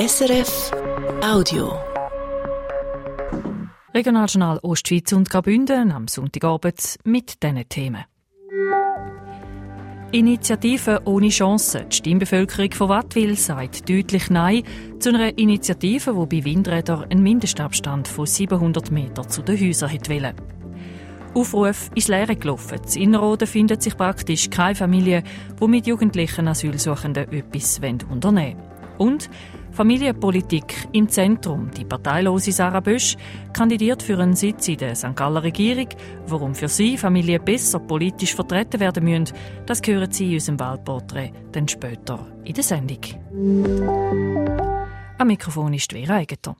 SRF Audio. Regionaljournal Ostschweiz und Graubünden am Sonntagabend mit diesen Themen. Initiative ohne Chance. Die Stimmbevölkerung von Wattwil sagt deutlich Nein zu einer Initiative, die bei Windrädern einen Mindestabstand von 700 Metern zu den Häusern wollte. Aufruf ins Leere gelaufen. In Innerrhoden findet sich praktisch keine Familie, die mit jugendlichen Asylsuchenden etwas unternehmen will. Und Familienpolitik im Zentrum. Die parteilose Sarah Bösch kandidiert für einen Sitz in der St. Galler Regierung. Warum für sie Familien besser politisch vertreten werden müssen, das hören Sie in unserem Wahlporträt dann später in der Sendung. Am Mikrofon ist Vera Eigentor.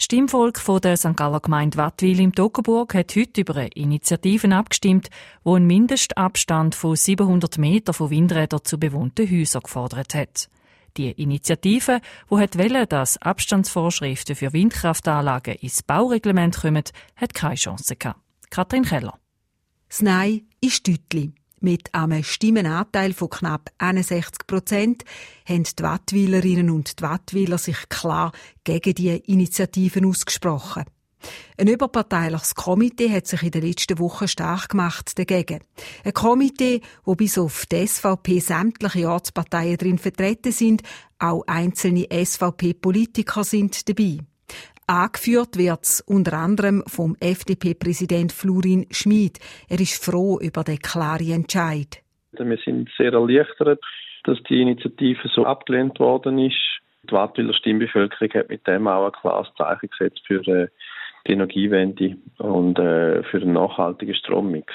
Stimmvolk von der St. Galler Gemeinde Wattwil im Toggenburg hat heute über Initiativen abgestimmt, wo einen Mindestabstand von 700 Metern von Windrädern zu bewohnten Häusern gefordert hat. Die Initiative, wo hat wollen, dass Abstandsvorschriften für Windkraftanlagen ins Baureglement kommen, hat keine Chance gehabt. Katrin Keller. Das Nein ist deutlich. Mit einem Stimmenanteil von knapp 61 Prozent haben die Wattwilerinnen und die Wattwiler sich klar gegen die Initiativen ausgesprochen. Ein überparteiliches Komitee hat sich in den letzten Wochen stark gemacht dagegen. Ein Komitee, wo bis auf die SVP sämtliche Ortsparteien drin vertreten sind, auch einzelne SVP-Politiker sind dabei. Angeführt wird es unter anderem vom FDP-Präsident Florin Schmid. Er ist froh über den klaren Entscheid. Wir sind sehr erleichtert, dass die Initiative so abgelehnt worden ist. Die Wattwiller Stimmbevölkerung hat mit dem auch ein klares Zeichen gesetzt für äh, die Energiewende und äh, für einen nachhaltigen Strommix.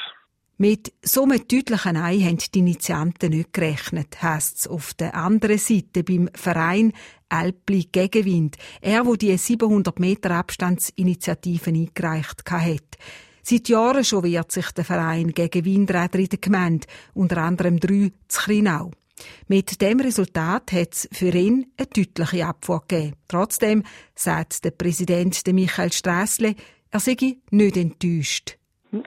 Mit so einem deutlichen Nein haben die Initianten nicht gerechnet, heisst es auf der anderen Seite beim Verein Alpli Gegenwind. Er, wo die 700 Meter Abstandsinitiative eingereicht hat. Seit Jahren schon wehrt sich der Verein gegen Windräder in der Gemeinde, unter anderem drei zu Krinau. Mit dem Resultat hat es für ihn eine deutliche Abfuhr gegeben. Trotzdem sagt der Präsident Michael Strassle, er sei nicht enttäuscht.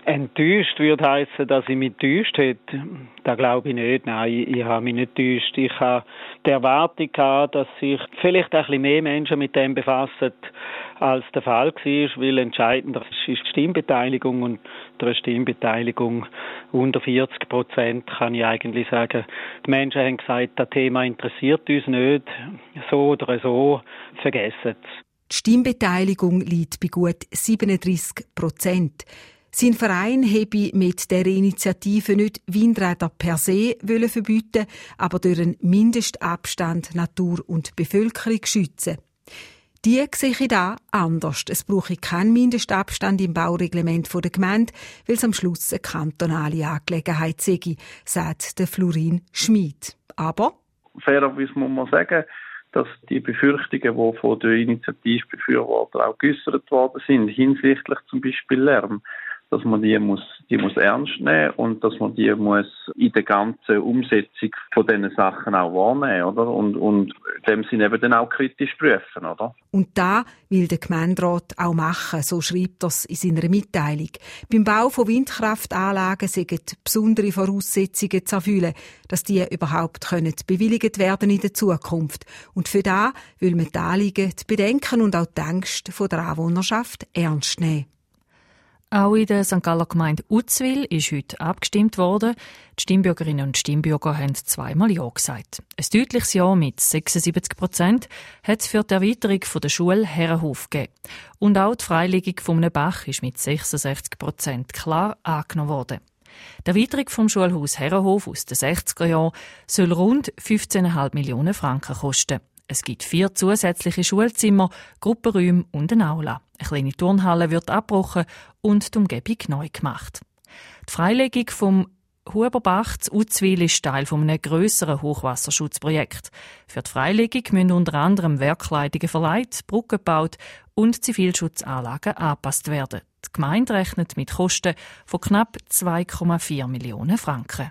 Enttäuscht würde heißen, dass ich mich enttäuscht hätte. Das glaube ich nicht. Nein, ich, ich habe mich nicht enttäuscht. Ich habe die Erwartung gehabt, dass sich vielleicht ein bisschen mehr Menschen mit dem befassen, als der Fall war, weil entscheidend ist die Stimmbeteiligung und der Stimmbeteiligung unter 40 Prozent kann ich eigentlich sagen, die Menschen haben gesagt, das Thema interessiert uns nicht, so oder so, vergessen es. Die Stimmbeteiligung liegt bei gut 37 Prozent. Sein Verein habe mit der Initiative nicht Windräder per se verbieten, aber durch einen Mindestabstand Natur und Bevölkerung schützen. Die sehe ich da anders. Es brauche keinen Mindestabstand im Baureglement der Gemeinde, weil es am Schluss eine kantonale Angelegenheit sei, sagt der Florin Schmid. Aber? Fairerweise muss man sagen, dass die Befürchtungen, die von den Initiativbefürwortern auch geäußert worden sind, hinsichtlich zum Beispiel Lärm, dass man die muss, die muss ernst nehmen und dass man die muss in der ganzen Umsetzung von diesen Sachen auch wahrnehmen, oder? Und, und dem Sinne eben dann auch kritisch prüfen, oder? Und da will der Gemeinderat auch machen, so schreibt das in seiner Mitteilung. Beim Bau von Windkraftanlagen sind besondere Voraussetzungen zu erfüllen, dass die überhaupt können bewilligt werden in der Zukunft. Und für da will man die Anliegen, die Bedenken und auch die Ängste der Anwohnerschaft ernst nehmen. Auch in der St. Galler Gemeinde Uzwil ist heute abgestimmt worden. Die Stimmbürgerinnen und Stimmbürger haben zweimal Ja gesagt. Ein deutliches Ja mit 76 Prozent hat es für die Erweiterung der Schule Herrenhof gegeben. Und auch die Freilegung von einem Bach ist mit 66 Prozent klar angenommen worden. Die Erweiterung vom Schulhaus Herrenhof aus den 60er Jahren soll rund 15,5 Millionen Franken kosten. Es gibt vier zusätzliche Schulzimmer, Gruppenräume und eine Aula. Eine kleine Turnhalle wird abgebrochen und die Umgebung neu gemacht. Die Freilegung vom Huberbach zu Uzwil ist Teil eines grösseren Hochwasserschutzprojekt. Für die Freilegung müssen unter anderem Werkleitungen verleiht, Brücken gebaut und Zivilschutzanlagen angepasst werden. Die Gemeinde rechnet mit Kosten von knapp 2,4 Millionen Franken.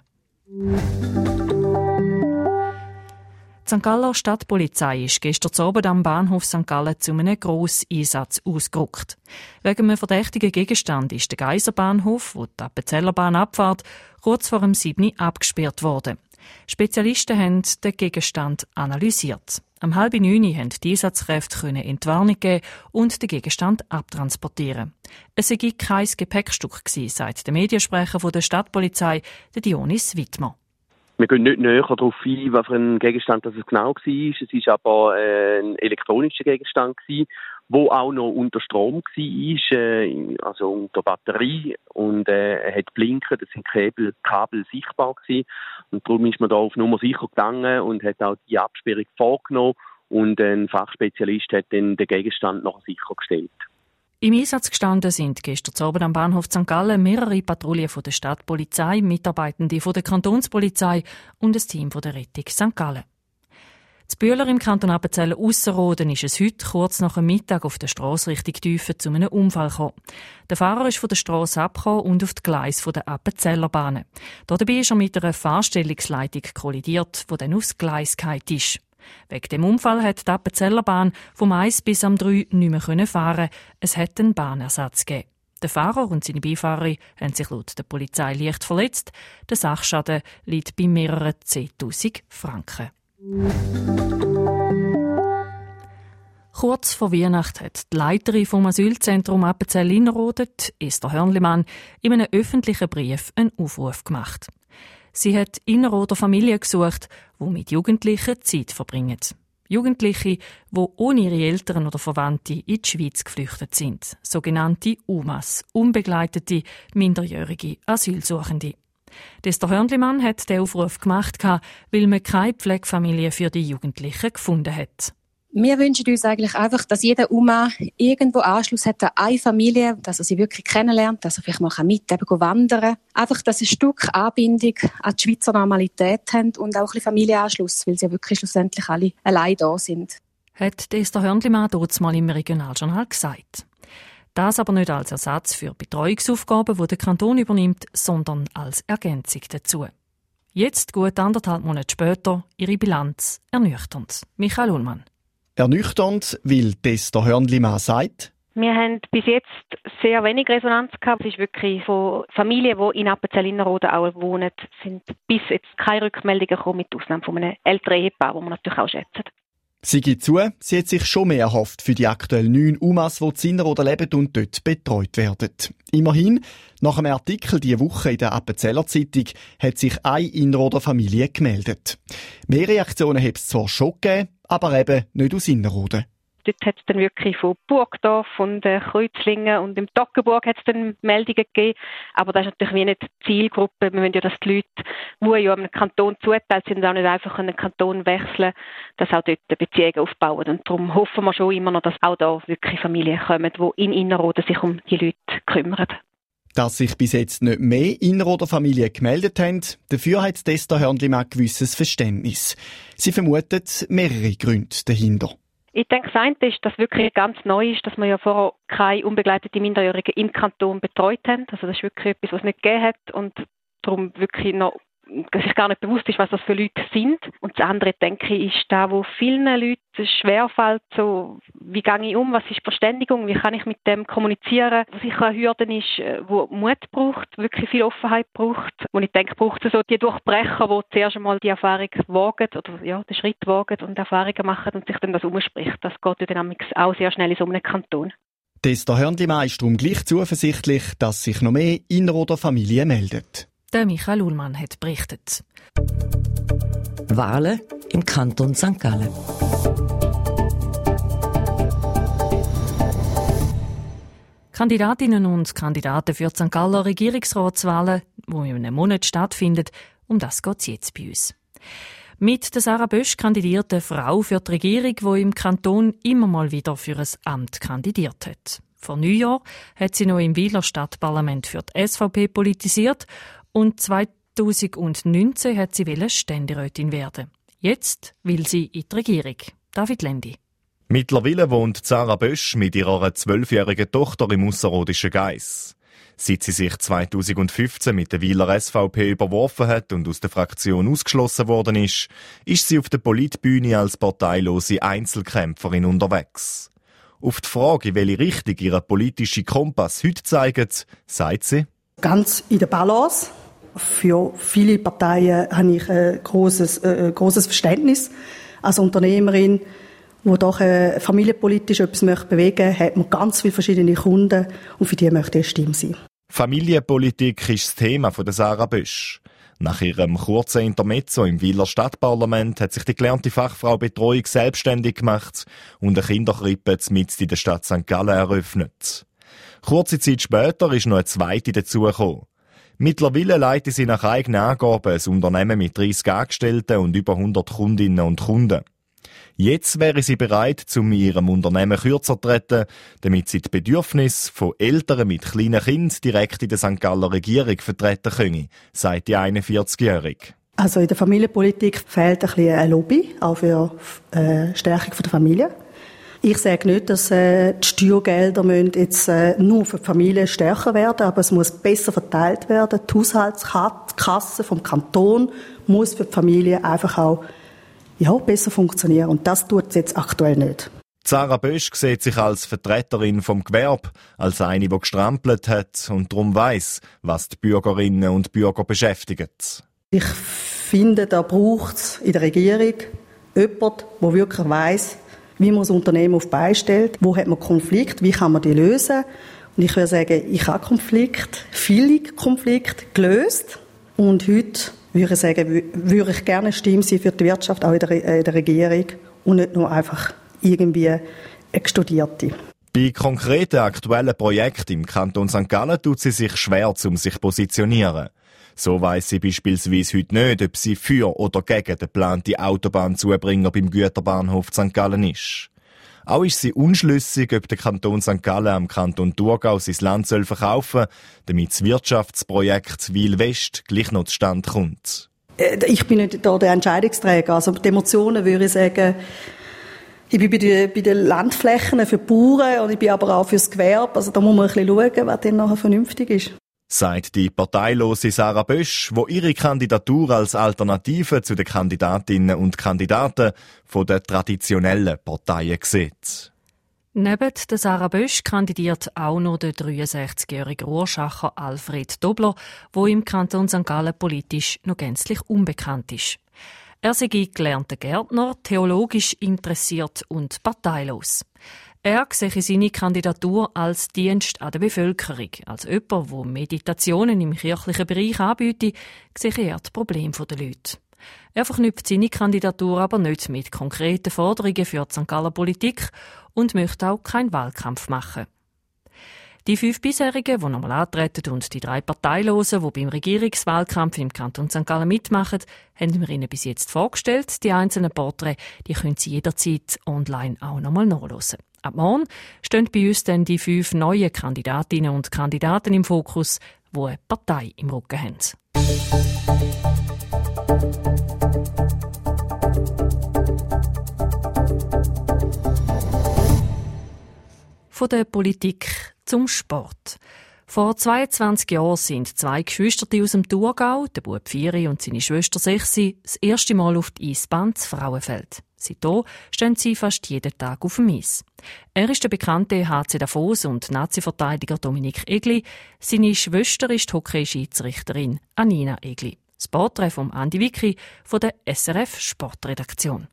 Die St. Galler Stadtpolizei ist gestern Abend am Bahnhof St. Gallen zu einem Grosseinsatz ausgerückt. Wegen einem verdächtigen Gegenstand ist der Geiserbahnhof, wo die Appenzellerbahn abfahrt, kurz vor dem 7. abgesperrt worden. Spezialisten haben den Gegenstand analysiert. Am halb neun haben die Einsatzkräfte Entwarnung geben und den Gegenstand abtransportieren. Es sei kein Gepäckstück sagt der Mediensprecher der Stadtpolizei, Dionis Wittmer. Wir gehen nicht näher darauf ein, was für ein Gegenstand das genau war. Es war aber äh, ein elektronischer Gegenstand gewesen, wo auch noch unter Strom war, äh, also unter Batterie und äh, er hat blinken, das sind Kabel, Kabel sichtbar gewesen und darum ist man da auf Nummer sicher gegangen und hat auch die Absperrung vorgenommen und ein Fachspezialist hat dann den Gegenstand noch sichergestellt. Im Einsatz gestanden sind gestern Abend am Bahnhof St. Gallen mehrere Patrouillen von der Stadtpolizei, Mitarbeitende von der Kantonspolizei und ein Team von der Rettung St. Gallen. Z Bühler im Kanton Appenzell Ausserrhoden ist es heute kurz nach dem Mittag auf der Strasse Richtung Tiefe zu einem Unfall gekommen. Der Fahrer ist von der Strasse abgekommen und auf die Gleis der Appenzeller Bahnen. Dabei ist er mit einer Fahrstellungsleitung kollidiert, die dann aufs Gleis gefallen ist. Wegen dem Unfall hat die Appenzeller Bahn vom 1 bis am 3 nicht mehr fahren Es hat einen Bahnersatz gegeben. Der Fahrer und seine Beifahrerin haben sich laut der Polizei leicht verletzt. Der Sachschaden liegt bei mehreren 10.000 Franken. Kurz vor Weihnachten hat die Leiterin vom Asylzentrum Appenzell Innerrhoden, Esther Hörnlimann, in einem öffentlichen Brief einen Aufruf gemacht. Sie hat Innerrhoder Familien gesucht, die mit Jugendlichen Zeit verbringen. Jugendliche, die ohne ihre Eltern oder Verwandte in die Schweiz geflüchtet sind. Sogenannte UMAS, unbegleitete, minderjährige Asylsuchende. Dester Hörnlimann hat den Aufruf gemacht, weil man keine Pflegefamilie für die Jugendlichen gefunden hat. Wir wünschen uns eigentlich einfach, dass jeder Oma irgendwo Anschluss hat an eine Familie, dass er sie wirklich kennenlernt, dass er vielleicht mal mit eben wandern Einfach, dass sie ein Stück Anbindung an die Schweizer Normalität haben und auch ein bisschen Familienanschluss, weil sie ja wirklich schlussendlich alle allein da sind. Hat Esther Hörnlimann dort mal im Regionaljournal gesagt. Das aber nicht als Ersatz für Betreuungsaufgaben, die der Kanton übernimmt, sondern als Ergänzung dazu. Jetzt, gut anderthalb Monate später, ihre Bilanz ernüchternd. Michael Ullmann. Ernüchternd, weil Tester Hörnli-Mann sagt, wir haben bis jetzt sehr wenig Resonanz gehabt. Es ist wirklich von Familien, die in Appenzell-Innerrhoden auch wohnen, sind bis jetzt keine Rückmeldungen gekommen, mit Ausnahme von einem älteren Ehepaar, das wir natürlich auch schätzen. Sie gibt zu, sie hat sich schon mehr erhofft für die aktuell neun UMAs, die in Innerrhoden leben und dort betreut werden. Immerhin, nach einem Artikel diese Woche in der Appenzeller Zeitung hat sich eine Innerrhoder Familie gemeldet. Mehr Reaktionen hat es zwar schon gegeben, aber eben nicht aus Innerrhoden. Dort hat es dann wirklich von Burgdorf und äh, Kreuzlingen und im Toggenburg hat dann Meldungen gegeben. Aber das ist natürlich wie nicht die Zielgruppe. Wir wollen ja, dass die Leute, die ja einem Kanton zuteilt sind, auch nicht einfach einen Kanton wechseln, dass auch dort Beziehungen aufbauen. Und darum hoffen wir schon immer noch, dass auch da wirklich Familien kommen, die in Innerrhoden sich um die Leute kümmern. Dass sich bis jetzt nicht mehr Inneroder Familien gemeldet haben, dafür hat Testa Hörnli ein gewisses Verständnis. Sie vermutet mehrere Gründe dahinter. Ich denke, das eine ist, dass wirklich ganz neu ist, dass wir ja vorher keine unbegleitete Minderjährige im Kanton betreut haben. Also das ist wirklich etwas, was es nicht gegeben hat und darum wirklich noch dass sich gar nicht bewusst ist, was das für Leute sind. Und das andere, denke ich, ist da, wo vielen Leuten schwerfällt, so, wie gehe ich um, was ist Verständigung, wie kann ich mit dem kommunizieren. Was sicher eine Hürde ist, äh, wo Mut braucht, wirklich viel Offenheit braucht. Und ich denke, braucht es so die Durchbrecher, die zuerst einmal die Erfahrung wagen oder ja, den Schritt wagen und Erfahrungen machen und sich dann das umspricht. Das geht ja dann auch sehr schnell in so einem Kanton. Testa Hörnli ist darum gleich zuversichtlich, dass sich noch mehr Inner- Familien meldet. Der Michael Ullmann hat berichtet. Wahlen im Kanton St. Gallen. Kandidatinnen und Kandidaten für die St. Galler Regierungsratswahlen, die in einem Monat stattfinden, um das geht es jetzt bei uns. Mit der Sarah Bösch kandidiert eine Frau für die Regierung, die im Kanton immer mal wieder für ein Amt kandidiert hat. Vor Neujahr hat sie noch im Wieler Stadtparlament für die SVP politisiert und 2019 hat sie Ständerätin werden. Jetzt will sie in die Regierung. David Lendi. Mittlerweile wohnt Sarah Bösch mit ihrer zwölfjährigen Tochter im ausserrhodischen Geiss. Seit sie sich 2015 mit der Wieler SVP überworfen hat und aus der Fraktion ausgeschlossen worden ist, ist sie auf der Politbühne als parteilose Einzelkämpferin unterwegs. Auf die Frage, welche Richtung ihr politischer Kompass heute zeigt, sagt sie, ganz in der Balance. Für viele Parteien habe ich ein großes, äh, großes Verständnis. als Unternehmerin, wo doch äh, familienpolitisch etwas möchte bewegen möchte, hat man ganz viele verschiedene Kunden und für die möchte ich eine Stimme sein. Familienpolitik ist das Thema von Sarah Bösch. Nach ihrem kurzen Intermezzo im Wieler Stadtparlament hat sich die gelernte Fachfrau Betreuung selbstständig gemacht und eine Kinderkrippe mitten in der Stadt St. Gallen eröffnet. Kurze Zeit später ist noch eine zweite dazugekommen. Mittlerweile leitet sie nach eigenen Angaben ein Unternehmen mit 30 Angestellten und über 100 Kundinnen und Kunden. Jetzt wäre sie bereit, um ihrem Unternehmen kürzer zu treten, damit sie die Bedürfnisse von Eltern mit kleinen Kindern direkt in der St. Galler Regierung vertreten können, sagt die 41-Jährige. Also in der Familienpolitik fehlt ein bisschen eine Lobby, auch für äh, Stärkung der Familie. Ich sage nicht, dass äh, die Steuergelder müssen jetzt äh, nur für die Familie stärker werden, aber es muss besser verteilt werden. Die Haushaltskasse vom Kanton muss für die Familie einfach auch ja, besser funktionieren. Und das tut es jetzt aktuell nicht. Sarah Bösch sieht sich als Vertreterin vom Gewerbe, als eine, die gestrampelt hat und darum weiss, was die Bürgerinnen und Bürger beschäftigt. Ich finde, da braucht es in der Regierung jemanden, der wirklich weiss, wie man das Unternehmen auf stellt, wo hat man Konflikt, wie kann man die lösen. Und ich würde sagen, ich habe Konflikt, viele Konflikte gelöst. Und heute würde ich sagen, würde ich gerne Stimme sein für die Wirtschaft, auch in der, in der Regierung und nicht nur einfach irgendwie eine Studierte. Bei konkreten aktuellen Projekten im Kanton St. Gallen tut sie sich schwer, um sich zu positionieren. So weiss sie beispielsweise heute nicht, ob sie für oder gegen den geplanten Autobahnzubringer beim Güterbahnhof St. Gallen ist. Auch ist sie unschlüssig, ob der Kanton St. Gallen am Kanton Thurgau sein Land soll verkaufen damit das Wirtschaftsprojekt Wil West gleich noch zustande kommt. Äh, ich bin nicht da der Entscheidungsträger. Also die Emotionen würde ich sagen, ich bin bei den, bei den Landflächen für die Bauern und ich bin aber auch fürs Gewerbe. Also da muss man ein bisschen schauen, was dann nachher vernünftig ist sagt die parteilose Sarah Bösch, wo ihre Kandidatur als Alternative zu den Kandidatinnen und Kandidaten von der traditionellen Parteien sieht. Neben der Sarah Bösch kandidiert auch noch der 63-jährige Ruhrschacher Alfred Dobler, wo im Kanton St. Gallen politisch noch gänzlich unbekannt ist. Er sei gelernter Gärtner, theologisch interessiert und parteilos. Er sehe seine Kandidatur als Dienst an der Bevölkerung. Als jemand, der Meditationen im kirchlichen Bereich anbietet, sehe er die Probleme der Leute. Er verknüpft seine Kandidatur aber nicht mit konkreten Forderungen für die St. Galler Politik und möchte auch keinen Wahlkampf machen. Die fünf bisherigen, die nochmal antreten und die drei Parteilosen, die beim Regierungswahlkampf im Kanton St. Gallen mitmachen, haben wir Ihnen bis jetzt vorgestellt. Die einzelnen Porträts, die können Sie jederzeit online auch nochmal nachlesen. Ab morgen stehen bei uns dann die fünf neuen Kandidatinnen und Kandidaten im Fokus, die eine Partei im Rücken haben. Von der Politik zum Sport. Vor 22 Jahren sind zwei Geschwister aus dem Thurgau, der Bub Vieri und seine Schwester Sechsi, das erste Mal auf die Eisbahn zu Frauenfeld. Seitdem stehen sie fast jeden Tag auf dem Eis. Er ist der bekannte HC Davos und Nazi-Verteidiger Dominik Egli. Seine Schwester ist die Hockey-Schiedsrichterin Anina Egli. Das Porträt von Andi Wicki von der SRF Sportredaktion.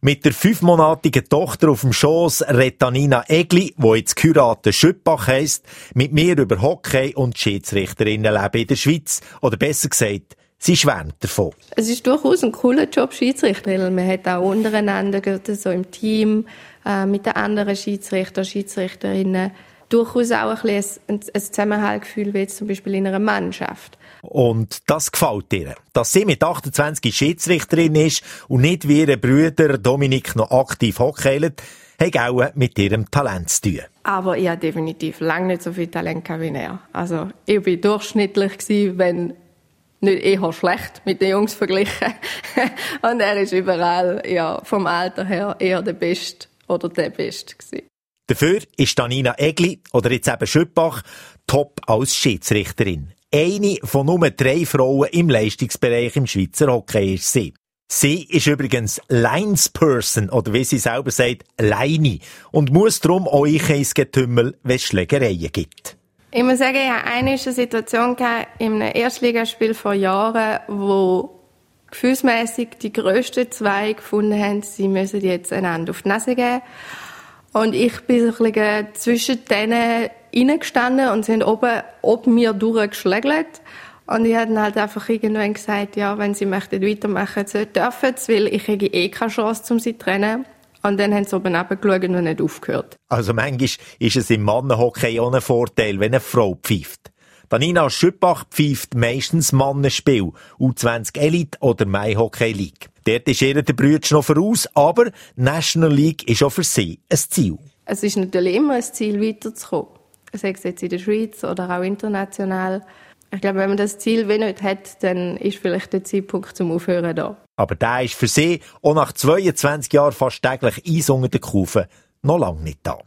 Mit der fünfmonatigen Tochter auf dem Schoss redet Anina Egli, wo jetzt geheiratet Schüppach heisst, mit mir über Hockey und Schiedsrichterinnenleben in der Schweiz. Oder besser gesagt, sie schwärmt davon. Es ist durchaus ein cooler Job, Schiedsrichter. Man hat auch untereinander, so im Team, äh, mit den anderen Schiedsrichter, Schiedsrichterinnen, durchaus auch ein, ein, ein Zusammenhaltgefühl, wie jetzt zum Beispiel in einer Mannschaft. Und das gefällt ihr. Dass sie mit 28 Schiedsrichterin ist und nicht wie ihre Brüder Dominik noch aktiv hockeylet, hat auch mit ihrem Talent zu tun. Aber ich habe definitiv lange nicht so viel Talent wie er. Also, ich war durchschnittlich, gewesen, wenn nicht eher schlecht mit den Jungs verglichen. und er ist überall, ja, vom Alter her eher der Beste oder der Beste gewesen. Dafür ist Danina Egli, oder jetzt eben Schüppach, top als Schiedsrichterin. Eine von nur drei Frauen im Leistungsbereich im Schweizer Hockey ist sie. Sie ist übrigens Linesperson, oder wie sie selber sagt, Leine, und muss darum euch ins Getümmel, wenn es Schlägereien gibt. Ich muss sagen, ich hatte eine Situation in einem Erstligaspiel vor Jahren, wo gefühlsmäßig die grössten zwei gefunden haben, sie müssen jetzt einander auf die Nase geben. Und ich bin so ein bisschen zwischen denen reingestanden und sind oben ob mir durchgeschlägelt. Und ich habe dann halt einfach irgendwann gesagt, ja, wenn sie möchten weitermachen, so dürfen sie, weil ich eh keine Chance, um sie zu trennen. Und dann haben sie oben geschaut und nicht aufgehört. Also manchmal ist es im Mannenhockey auch ein Vorteil, wenn eine Frau pfeift. Danina Schüppach pfeift meistens Mannenspiel, U20 Elite oder Mai Hockey League. Dort ist ihr der Brütsch noch voraus, aber National League ist auch für sie ein Ziel. Es ist natürlich immer ein Ziel, weiterzukommen. Sei es jetzt in der Schweiz oder auch international. Ich glaube, wenn man das Ziel wie nicht hat, dann ist vielleicht der Zeitpunkt zum Aufhören da. Aber der ist für sie auch nach 22 Jahren fast täglich Eis unter den Kufen noch lange nicht da.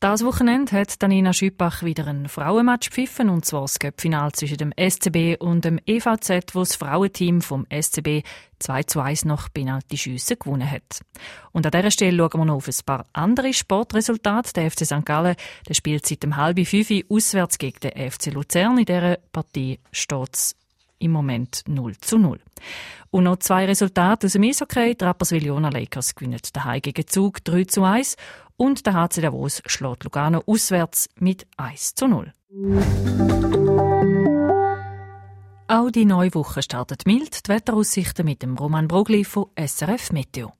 Das Wochenende hat Danina Schüppach wieder ein Frauenmatch pfiffen, und zwar das Göppfinal zwischen dem SCB und dem EVZ, wo das Frauenteam vom SCB 2 zu 1 nach Penalty-Schüsse gewonnen hat. Und an dieser Stelle schauen wir noch auf ein paar andere Sportresultate. Der FC St. Gallen der spielt seit dem halben fünf auswärts gegen den FC Luzern. In dieser Partie steht es im Moment 0 zu 0. Und noch zwei Resultate aus dem Eishockey. Die Rapperswil-Jona Lakers gewinnen daheim gegen Zug 3 zu 1 und der HC Davos schlägt Lugano auswärts mit 1 zu 0. Auch die neue Woche startet mild. Die Wetteraussichten mit dem Roman Brogli von SRF Meteo.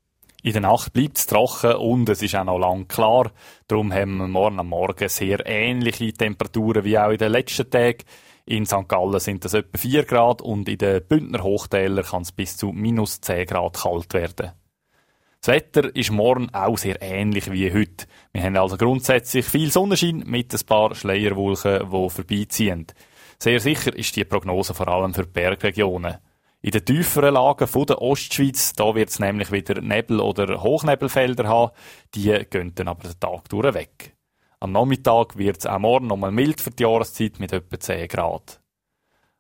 In der Nacht bleibt es trocken und es ist auch noch lang klar. Darum haben wir morgen am Morgen sehr ähnliche Temperaturen wie auch in den letzten Tagen. In St. Gallen sind es etwa 4 Grad und in den Bündner Hochtälern kann es bis zu minus 10 Grad kalt werden. Das Wetter ist morgen auch sehr ähnlich wie heute. Wir haben also grundsätzlich viel Sonnenschein mit ein paar Schleierwolken, die vorbeiziehen. Sehr sicher ist die Prognose vor allem für Bergregionen. In den tieferen Lagen der Ostschweiz, da wird es nämlich wieder Nebel- oder Hochnebelfelder haben, die gehen dann aber den Tag durch weg. Am Nachmittag wird es auch morgen nochmal mild für die Jahreszeit mit etwa 10 Grad.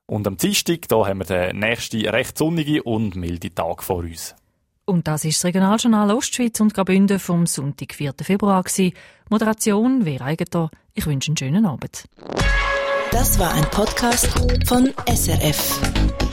Und am Dienstag, da haben wir den nächsten recht sonnigen und milden Tag vor uns. Und das ist das Regionaljournal Ostschweiz und Graubünden vom Sonntag, 4. Februar. Gewesen. Moderation Vera Eigentor. Ich wünsche einen schönen Abend. Das war ein Podcast von SRF.